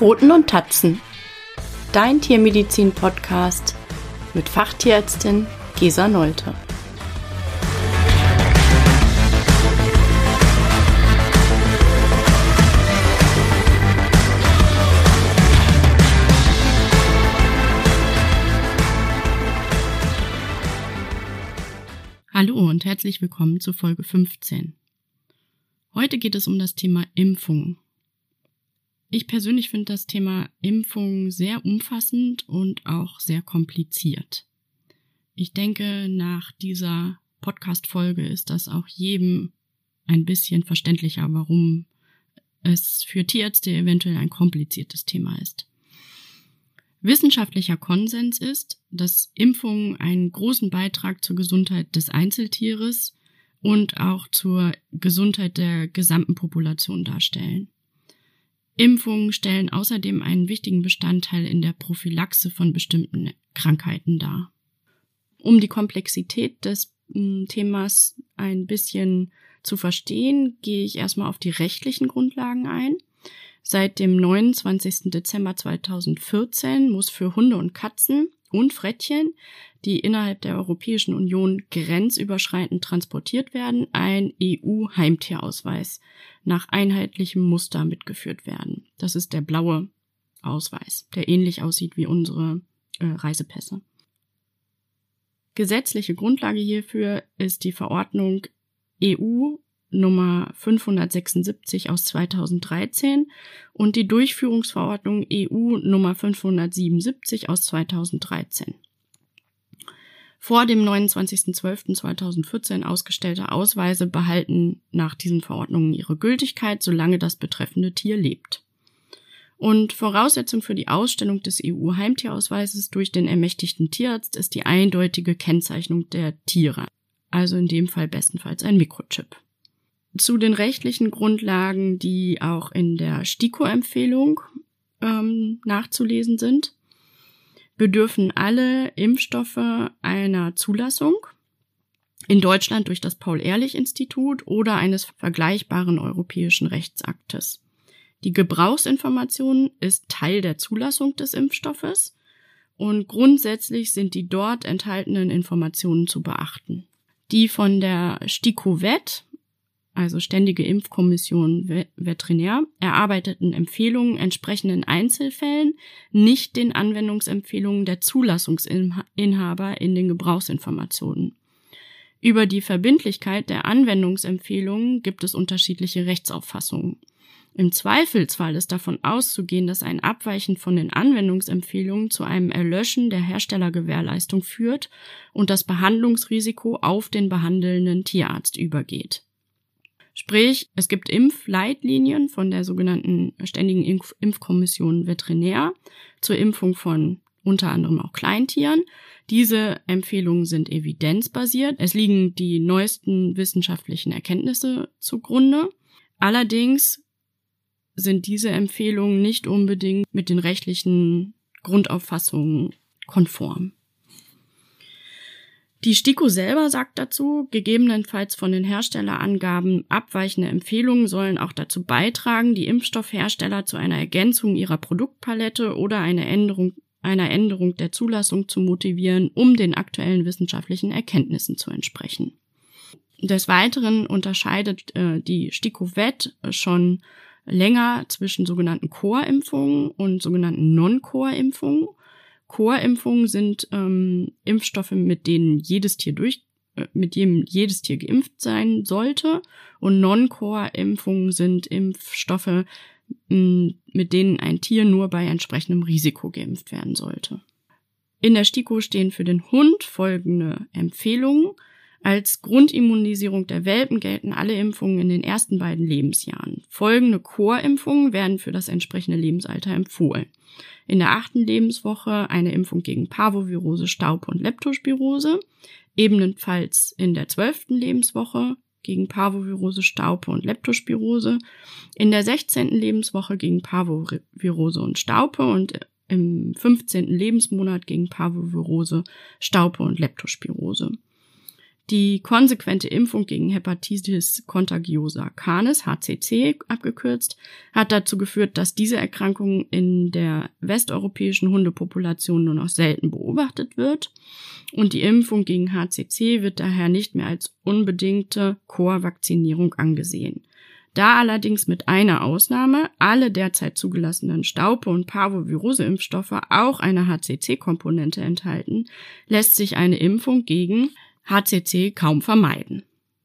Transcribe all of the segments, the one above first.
Pfoten und Tatzen. Dein Tiermedizin-Podcast mit Fachtierärztin Gesa Nolte. Hallo und herzlich willkommen zu Folge 15. Heute geht es um das Thema Impfung. Ich persönlich finde das Thema Impfung sehr umfassend und auch sehr kompliziert. Ich denke, nach dieser Podcast-Folge ist das auch jedem ein bisschen verständlicher, warum es für Tierärzte eventuell ein kompliziertes Thema ist. Wissenschaftlicher Konsens ist, dass Impfungen einen großen Beitrag zur Gesundheit des Einzeltieres und auch zur Gesundheit der gesamten Population darstellen. Impfungen stellen außerdem einen wichtigen Bestandteil in der Prophylaxe von bestimmten Krankheiten dar. Um die Komplexität des hm, Themas ein bisschen zu verstehen, gehe ich erstmal auf die rechtlichen Grundlagen ein. Seit dem 29. Dezember 2014 muss für Hunde und Katzen und Frettchen, die innerhalb der Europäischen Union grenzüberschreitend transportiert werden, ein EU-Heimtierausweis nach einheitlichem Muster mitgeführt werden. Das ist der blaue Ausweis, der ähnlich aussieht wie unsere äh, Reisepässe. Gesetzliche Grundlage hierfür ist die Verordnung EU Nummer 576 aus 2013 und die Durchführungsverordnung EU Nummer 577 aus 2013. Vor dem 29.12.2014 ausgestellte Ausweise behalten nach diesen Verordnungen ihre Gültigkeit, solange das betreffende Tier lebt. Und Voraussetzung für die Ausstellung des EU-Heimtierausweises durch den ermächtigten Tierarzt ist die eindeutige Kennzeichnung der Tiere, also in dem Fall bestenfalls ein Mikrochip zu den rechtlichen Grundlagen, die auch in der STIKO-Empfehlung ähm, nachzulesen sind, bedürfen alle Impfstoffe einer Zulassung in Deutschland durch das Paul-Ehrlich-Institut oder eines vergleichbaren europäischen Rechtsaktes. Die Gebrauchsinformation ist Teil der Zulassung des Impfstoffes und grundsätzlich sind die dort enthaltenen Informationen zu beachten. Die von der STIKO-VET also Ständige Impfkommission Veterinär, erarbeiteten Empfehlungen entsprechen in Einzelfällen nicht den Anwendungsempfehlungen der Zulassungsinhaber in den Gebrauchsinformationen. Über die Verbindlichkeit der Anwendungsempfehlungen gibt es unterschiedliche Rechtsauffassungen. Im Zweifelsfall ist davon auszugehen, dass ein Abweichen von den Anwendungsempfehlungen zu einem Erlöschen der Herstellergewährleistung führt und das Behandlungsrisiko auf den behandelnden Tierarzt übergeht. Sprich, es gibt Impfleitlinien von der sogenannten Ständigen Impf Impfkommission Veterinär zur Impfung von unter anderem auch Kleintieren. Diese Empfehlungen sind evidenzbasiert. Es liegen die neuesten wissenschaftlichen Erkenntnisse zugrunde. Allerdings sind diese Empfehlungen nicht unbedingt mit den rechtlichen Grundauffassungen konform. Die STIKO selber sagt dazu, gegebenenfalls von den Herstellerangaben abweichende Empfehlungen sollen auch dazu beitragen, die Impfstoffhersteller zu einer Ergänzung ihrer Produktpalette oder eine Änderung, einer Änderung der Zulassung zu motivieren, um den aktuellen wissenschaftlichen Erkenntnissen zu entsprechen. Des Weiteren unterscheidet äh, die STIKO-VET schon länger zwischen sogenannten Core-Impfungen und sogenannten Non-Core-Impfungen Core-Impfungen sind ähm, Impfstoffe, mit denen jedes Tier durch, äh, mit dem jedes Tier geimpft sein sollte. Und Non-Core-Impfungen sind Impfstoffe, mit denen ein Tier nur bei entsprechendem Risiko geimpft werden sollte. In der STIKO stehen für den Hund folgende Empfehlungen. Als Grundimmunisierung der Welpen gelten alle Impfungen in den ersten beiden Lebensjahren. Folgende Core-Impfungen werden für das entsprechende Lebensalter empfohlen in der achten Lebenswoche eine Impfung gegen Parvovirose, Staub und Leptospirose, ebenfalls in der zwölften Lebenswoche gegen Parvovirose, Staupe und Leptospirose, in der 16. Lebenswoche gegen Parvovirose und Staupe und im 15. Lebensmonat gegen Parvovirose, Staupe und Leptospirose. Die konsequente Impfung gegen Hepatitis contagiosa canis, HCC abgekürzt, hat dazu geführt, dass diese Erkrankung in der westeuropäischen Hundepopulation nur noch selten beobachtet wird. Und die Impfung gegen HCC wird daher nicht mehr als unbedingte Chorvakzinierung angesehen. Da allerdings mit einer Ausnahme alle derzeit zugelassenen Staupe- und Parvovirose-Impfstoffe auch eine HCC-Komponente enthalten, lässt sich eine Impfung gegen HCC kaum vermeiden.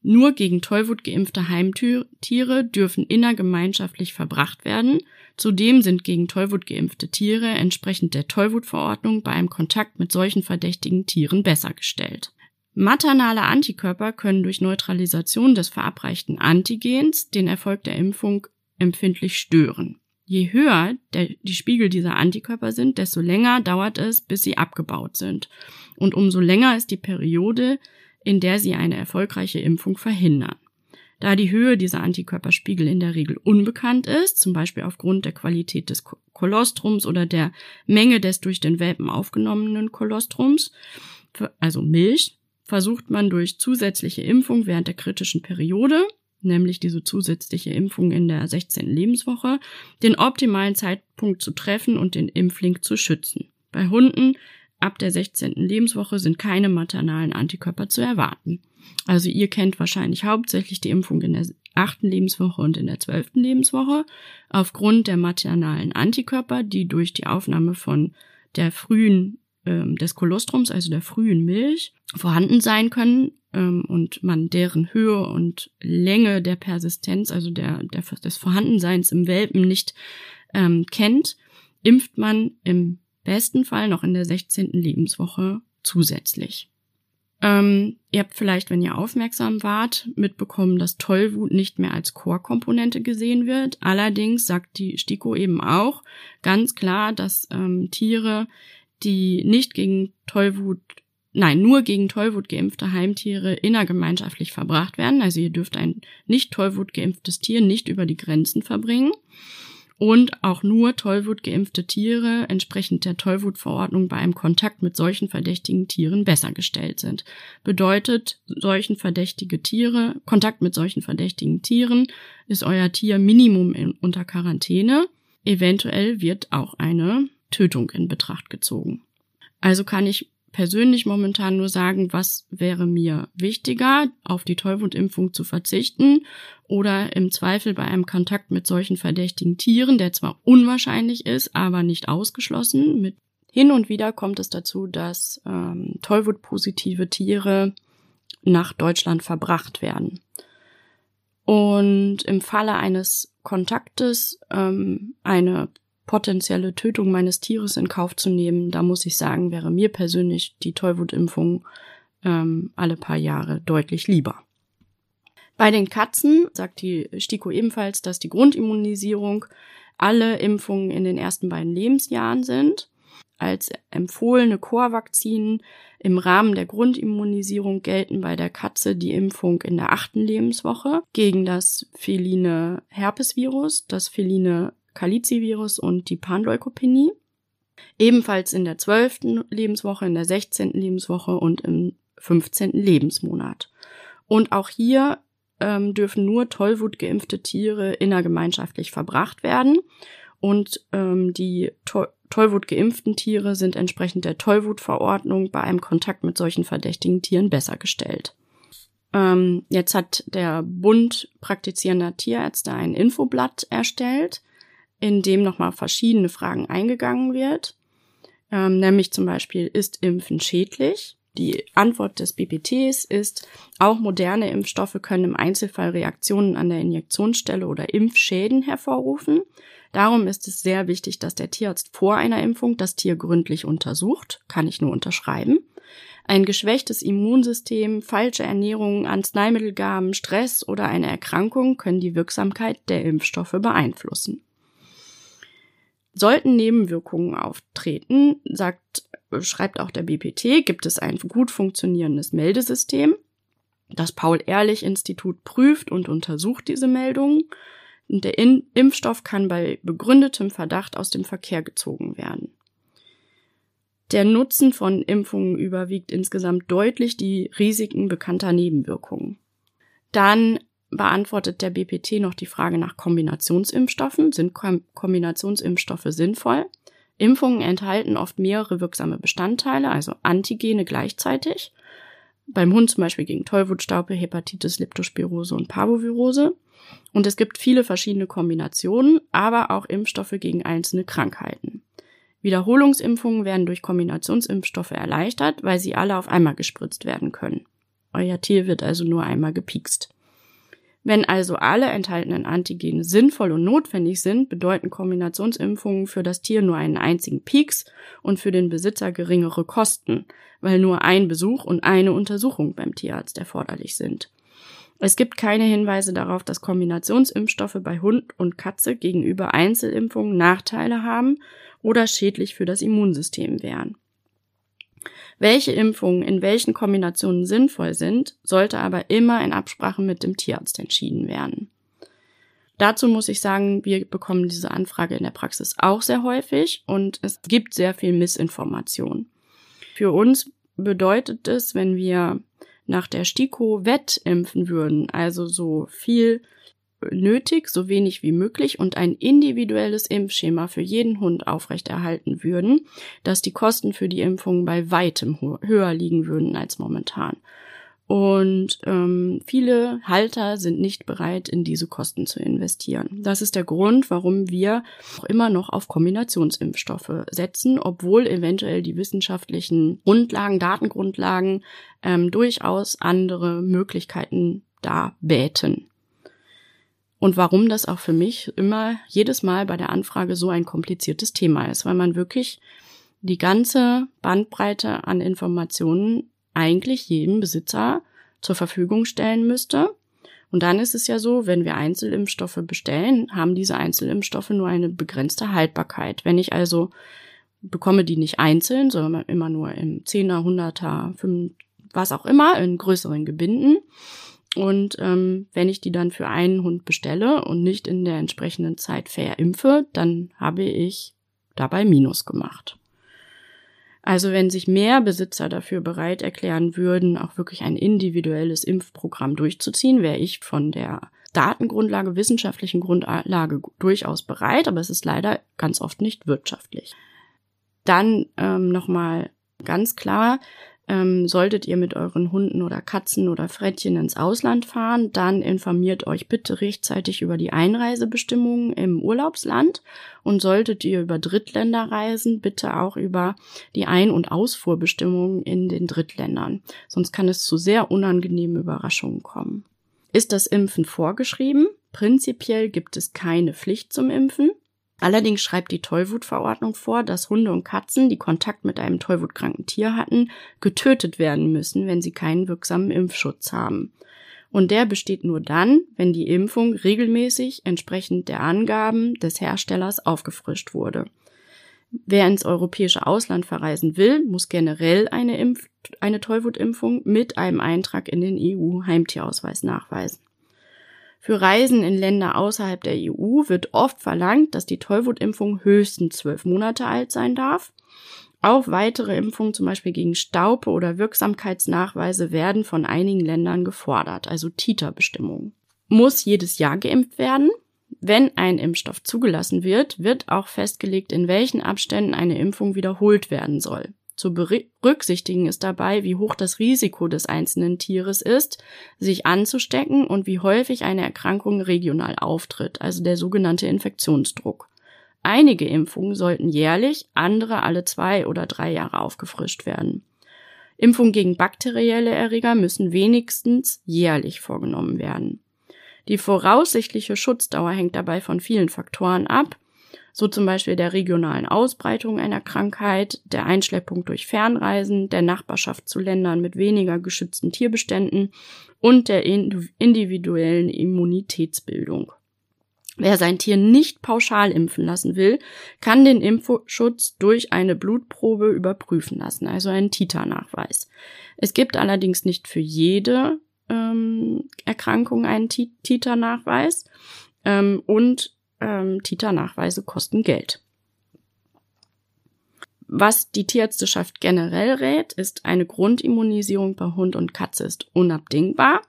Nur gegen Tollwut geimpfte Heimtiere dürfen innergemeinschaftlich verbracht werden. Zudem sind gegen Tollwut geimpfte Tiere entsprechend der Tollwutverordnung bei einem Kontakt mit solchen verdächtigen Tieren besser gestellt. Maternale Antikörper können durch Neutralisation des verabreichten Antigens den Erfolg der Impfung empfindlich stören. Je höher der, die Spiegel dieser Antikörper sind, desto länger dauert es, bis sie abgebaut sind. Und umso länger ist die Periode, in der sie eine erfolgreiche Impfung verhindern. Da die Höhe dieser Antikörperspiegel in der Regel unbekannt ist, zum Beispiel aufgrund der Qualität des Kolostrums oder der Menge des durch den Welpen aufgenommenen Kolostrums, also Milch, versucht man durch zusätzliche Impfung während der kritischen Periode, nämlich diese zusätzliche Impfung in der 16. Lebenswoche, den optimalen Zeitpunkt zu treffen und den Impfling zu schützen. Bei Hunden ab der 16. Lebenswoche sind keine maternalen Antikörper zu erwarten. Also ihr kennt wahrscheinlich hauptsächlich die Impfung in der 8. Lebenswoche und in der 12. Lebenswoche aufgrund der maternalen Antikörper, die durch die Aufnahme von der frühen ähm, des Kolostrums, also der frühen Milch, vorhanden sein können ähm, und man deren Höhe und Länge der Persistenz, also der, der des Vorhandenseins im Welpen nicht ähm, kennt, impft man im besten Fall noch in der 16. Lebenswoche zusätzlich. Ähm, ihr habt vielleicht, wenn ihr aufmerksam wart, mitbekommen, dass Tollwut nicht mehr als Core-Komponente gesehen wird. Allerdings sagt die STIKO eben auch ganz klar, dass ähm, Tiere, die nicht gegen Tollwut nein, nur gegen Tollwut geimpfte Heimtiere innergemeinschaftlich verbracht werden. Also ihr dürft ein nicht Tollwut geimpftes Tier nicht über die Grenzen verbringen. Und auch nur Tollwut geimpfte Tiere entsprechend der Tollwutverordnung bei einem Kontakt mit solchen verdächtigen Tieren besser gestellt sind. Bedeutet, solchen verdächtige Tiere, Kontakt mit solchen verdächtigen Tieren ist euer Tier Minimum in, unter Quarantäne. Eventuell wird auch eine Tötung in Betracht gezogen. Also kann ich persönlich momentan nur sagen, was wäre mir wichtiger, auf die Tollwutimpfung zu verzichten oder im Zweifel bei einem Kontakt mit solchen verdächtigen Tieren, der zwar unwahrscheinlich ist, aber nicht ausgeschlossen. Mit hin und wieder kommt es dazu, dass ähm, Tollwut-positive Tiere nach Deutschland verbracht werden. Und im Falle eines Kontaktes ähm, eine potenzielle Tötung meines Tieres in Kauf zu nehmen, da muss ich sagen, wäre mir persönlich die Tollwutimpfung ähm, alle paar Jahre deutlich lieber. Bei den Katzen sagt die STIKO ebenfalls, dass die Grundimmunisierung alle Impfungen in den ersten beiden Lebensjahren sind. Als empfohlene Chorvakzinen im Rahmen der Grundimmunisierung gelten bei der Katze die Impfung in der achten Lebenswoche gegen das feline Herpesvirus, das feline Calici-Virus und die Panleukopenie. Ebenfalls in der zwölften Lebenswoche, in der sechzehnten Lebenswoche und im fünfzehnten Lebensmonat. Und auch hier ähm, dürfen nur Tollwut geimpfte Tiere innergemeinschaftlich verbracht werden. Und ähm, die to Tollwut geimpften Tiere sind entsprechend der Tollwutverordnung bei einem Kontakt mit solchen verdächtigen Tieren besser gestellt. Ähm, jetzt hat der Bund praktizierender Tierärzte ein Infoblatt erstellt, in dem nochmal verschiedene Fragen eingegangen wird. Ähm, nämlich zum Beispiel, ist Impfen schädlich? Die Antwort des BPTs ist, auch moderne Impfstoffe können im Einzelfall Reaktionen an der Injektionsstelle oder Impfschäden hervorrufen. Darum ist es sehr wichtig, dass der Tierarzt vor einer Impfung das Tier gründlich untersucht, kann ich nur unterschreiben. Ein geschwächtes Immunsystem, falsche Ernährung, Arzneimittelgaben, Stress oder eine Erkrankung können die Wirksamkeit der Impfstoffe beeinflussen. Sollten Nebenwirkungen auftreten, sagt, schreibt auch der BPT, gibt es ein gut funktionierendes Meldesystem. Das Paul-Ehrlich-Institut prüft und untersucht diese Meldungen. Und der In Impfstoff kann bei begründetem Verdacht aus dem Verkehr gezogen werden. Der Nutzen von Impfungen überwiegt insgesamt deutlich die Risiken bekannter Nebenwirkungen. Dann beantwortet der BPT noch die Frage nach Kombinationsimpfstoffen. Sind Kombinationsimpfstoffe sinnvoll? Impfungen enthalten oft mehrere wirksame Bestandteile, also Antigene gleichzeitig. Beim Hund zum Beispiel gegen Tollwutstaupe, Hepatitis, Leptospirose und Parvovirose. Und es gibt viele verschiedene Kombinationen, aber auch Impfstoffe gegen einzelne Krankheiten. Wiederholungsimpfungen werden durch Kombinationsimpfstoffe erleichtert, weil sie alle auf einmal gespritzt werden können. Euer Tier wird also nur einmal gepikst. Wenn also alle enthaltenen Antigene sinnvoll und notwendig sind, bedeuten Kombinationsimpfungen für das Tier nur einen einzigen Pieks und für den Besitzer geringere Kosten, weil nur ein Besuch und eine Untersuchung beim Tierarzt erforderlich sind. Es gibt keine Hinweise darauf, dass Kombinationsimpfstoffe bei Hund und Katze gegenüber Einzelimpfungen Nachteile haben oder schädlich für das Immunsystem wären. Welche Impfungen in welchen Kombinationen sinnvoll sind, sollte aber immer in Absprache mit dem Tierarzt entschieden werden. Dazu muss ich sagen, wir bekommen diese Anfrage in der Praxis auch sehr häufig und es gibt sehr viel Missinformation. Für uns bedeutet es, wenn wir nach der STIKO wettimpfen würden, also so viel nötig, so wenig wie möglich und ein individuelles Impfschema für jeden Hund aufrechterhalten würden, dass die Kosten für die Impfung bei weitem höher liegen würden als momentan. Und ähm, viele Halter sind nicht bereit, in diese Kosten zu investieren. Das ist der Grund, warum wir auch immer noch auf Kombinationsimpfstoffe setzen, obwohl eventuell die wissenschaftlichen Grundlagen, Datengrundlagen ähm, durchaus andere Möglichkeiten da bäten. Und warum das auch für mich immer jedes Mal bei der Anfrage so ein kompliziertes Thema ist, weil man wirklich die ganze Bandbreite an Informationen eigentlich jedem Besitzer zur Verfügung stellen müsste. Und dann ist es ja so, wenn wir Einzelimpfstoffe bestellen, haben diese Einzelimpfstoffe nur eine begrenzte Haltbarkeit. Wenn ich also bekomme die nicht einzeln, sondern immer nur im Zehner, Hunderter, fünf, was auch immer, in größeren Gebinden. Und ähm, wenn ich die dann für einen Hund bestelle und nicht in der entsprechenden Zeit verimpfe, dann habe ich dabei Minus gemacht. Also wenn sich mehr Besitzer dafür bereit erklären würden, auch wirklich ein individuelles Impfprogramm durchzuziehen, wäre ich von der Datengrundlage, wissenschaftlichen Grundlage durchaus bereit, aber es ist leider ganz oft nicht wirtschaftlich. Dann ähm, nochmal ganz klar, ähm, solltet ihr mit euren Hunden oder Katzen oder Frettchen ins Ausland fahren, dann informiert euch bitte rechtzeitig über die Einreisebestimmungen im Urlaubsland und solltet ihr über Drittländer reisen, bitte auch über die Ein- und Ausfuhrbestimmungen in den Drittländern. Sonst kann es zu sehr unangenehmen Überraschungen kommen. Ist das Impfen vorgeschrieben? Prinzipiell gibt es keine Pflicht zum Impfen. Allerdings schreibt die Tollwutverordnung vor, dass Hunde und Katzen, die Kontakt mit einem tollwutkranken Tier hatten, getötet werden müssen, wenn sie keinen wirksamen Impfschutz haben. Und der besteht nur dann, wenn die Impfung regelmäßig entsprechend der Angaben des Herstellers aufgefrischt wurde. Wer ins europäische Ausland verreisen will, muss generell eine, Impf eine Tollwutimpfung mit einem Eintrag in den EU-Heimtierausweis nachweisen. Für Reisen in Länder außerhalb der EU wird oft verlangt, dass die Tollwutimpfung höchstens zwölf Monate alt sein darf. Auch weitere Impfungen, zum Beispiel gegen Staupe oder Wirksamkeitsnachweise, werden von einigen Ländern gefordert, also Titerbestimmungen. Muss jedes Jahr geimpft werden? Wenn ein Impfstoff zugelassen wird, wird auch festgelegt, in welchen Abständen eine Impfung wiederholt werden soll. Zu berücksichtigen ist dabei, wie hoch das Risiko des einzelnen Tieres ist, sich anzustecken und wie häufig eine Erkrankung regional auftritt, also der sogenannte Infektionsdruck. Einige Impfungen sollten jährlich, andere alle zwei oder drei Jahre aufgefrischt werden. Impfungen gegen bakterielle Erreger müssen wenigstens jährlich vorgenommen werden. Die voraussichtliche Schutzdauer hängt dabei von vielen Faktoren ab, so zum Beispiel der regionalen Ausbreitung einer Krankheit, der Einschleppung durch Fernreisen, der Nachbarschaft zu Ländern mit weniger geschützten Tierbeständen und der individuellen Immunitätsbildung. Wer sein Tier nicht pauschal impfen lassen will, kann den Impfschutz durch eine Blutprobe überprüfen lassen, also einen Titernachweis. Es gibt allerdings nicht für jede ähm, Erkrankung einen Titernachweis ähm, und ähm, Titernachweise kosten Geld. Was die Tierärzteschaft generell rät, ist eine Grundimmunisierung bei Hund und Katze ist unabdingbar.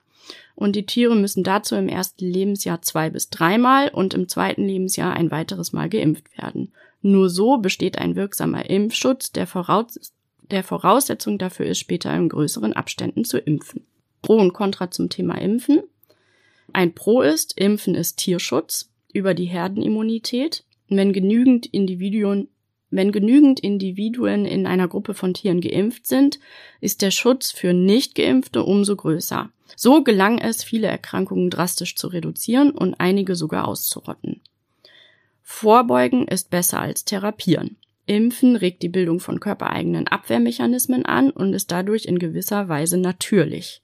Und die Tiere müssen dazu im ersten Lebensjahr zwei bis dreimal und im zweiten Lebensjahr ein weiteres Mal geimpft werden. Nur so besteht ein wirksamer Impfschutz, der, voraus der Voraussetzung dafür ist, später in größeren Abständen zu impfen. Pro und Contra zum Thema Impfen. Ein Pro ist, Impfen ist Tierschutz über die Herdenimmunität. Wenn genügend Individuen wenn genügend Individuen in einer Gruppe von Tieren geimpft sind, ist der Schutz für Nicht-Geimpfte umso größer. So gelang es, viele Erkrankungen drastisch zu reduzieren und einige sogar auszurotten. Vorbeugen ist besser als therapieren. Impfen regt die Bildung von körpereigenen Abwehrmechanismen an und ist dadurch in gewisser Weise natürlich.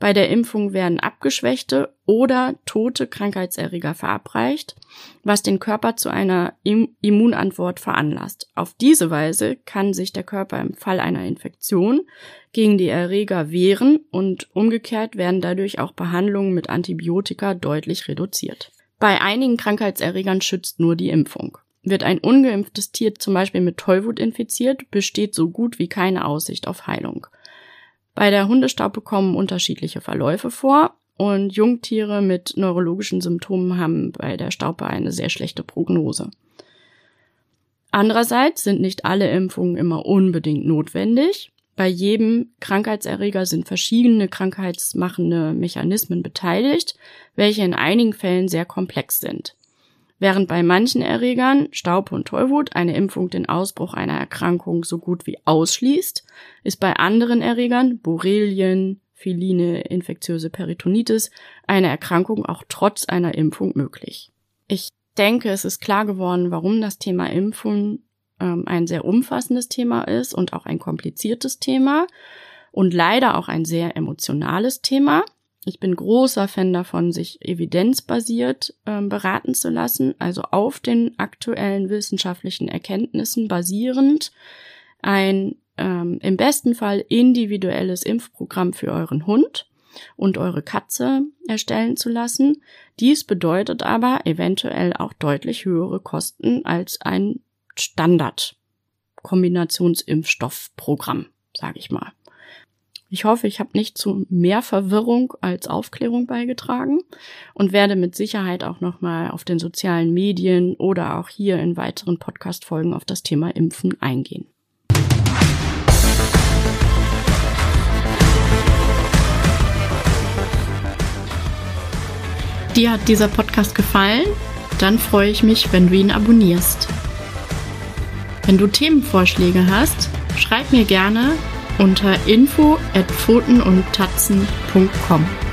Bei der Impfung werden abgeschwächte oder tote Krankheitserreger verabreicht, was den Körper zu einer Immunantwort veranlasst. Auf diese Weise kann sich der Körper im Fall einer Infektion gegen die Erreger wehren und umgekehrt werden dadurch auch Behandlungen mit Antibiotika deutlich reduziert. Bei einigen Krankheitserregern schützt nur die Impfung. Wird ein ungeimpftes Tier zum Beispiel mit Tollwut infiziert, besteht so gut wie keine Aussicht auf Heilung. Bei der Hundestaupe kommen unterschiedliche Verläufe vor und Jungtiere mit neurologischen Symptomen haben bei der Staupe eine sehr schlechte Prognose. Andererseits sind nicht alle Impfungen immer unbedingt notwendig. Bei jedem Krankheitserreger sind verschiedene krankheitsmachende Mechanismen beteiligt, welche in einigen Fällen sehr komplex sind. Während bei manchen Erregern, Staub und Tollwut, eine Impfung den Ausbruch einer Erkrankung so gut wie ausschließt, ist bei anderen Erregern, Borrelien, feline infektiöse Peritonitis, eine Erkrankung auch trotz einer Impfung möglich. Ich denke, es ist klar geworden, warum das Thema Impfung ähm, ein sehr umfassendes Thema ist und auch ein kompliziertes Thema und leider auch ein sehr emotionales Thema. Ich bin großer Fan davon, sich evidenzbasiert ähm, beraten zu lassen, also auf den aktuellen wissenschaftlichen Erkenntnissen basierend ein ähm, im besten Fall individuelles Impfprogramm für euren Hund und eure Katze erstellen zu lassen. Dies bedeutet aber eventuell auch deutlich höhere Kosten als ein Standard-Kombinationsimpfstoffprogramm, sage ich mal. Ich hoffe, ich habe nicht zu mehr Verwirrung als Aufklärung beigetragen und werde mit Sicherheit auch nochmal auf den sozialen Medien oder auch hier in weiteren Podcast-Folgen auf das Thema Impfen eingehen. Dir hat dieser Podcast gefallen? Dann freue ich mich, wenn du ihn abonnierst. Wenn du Themenvorschläge hast, schreib mir gerne unter info at pfotenundtatzen.com.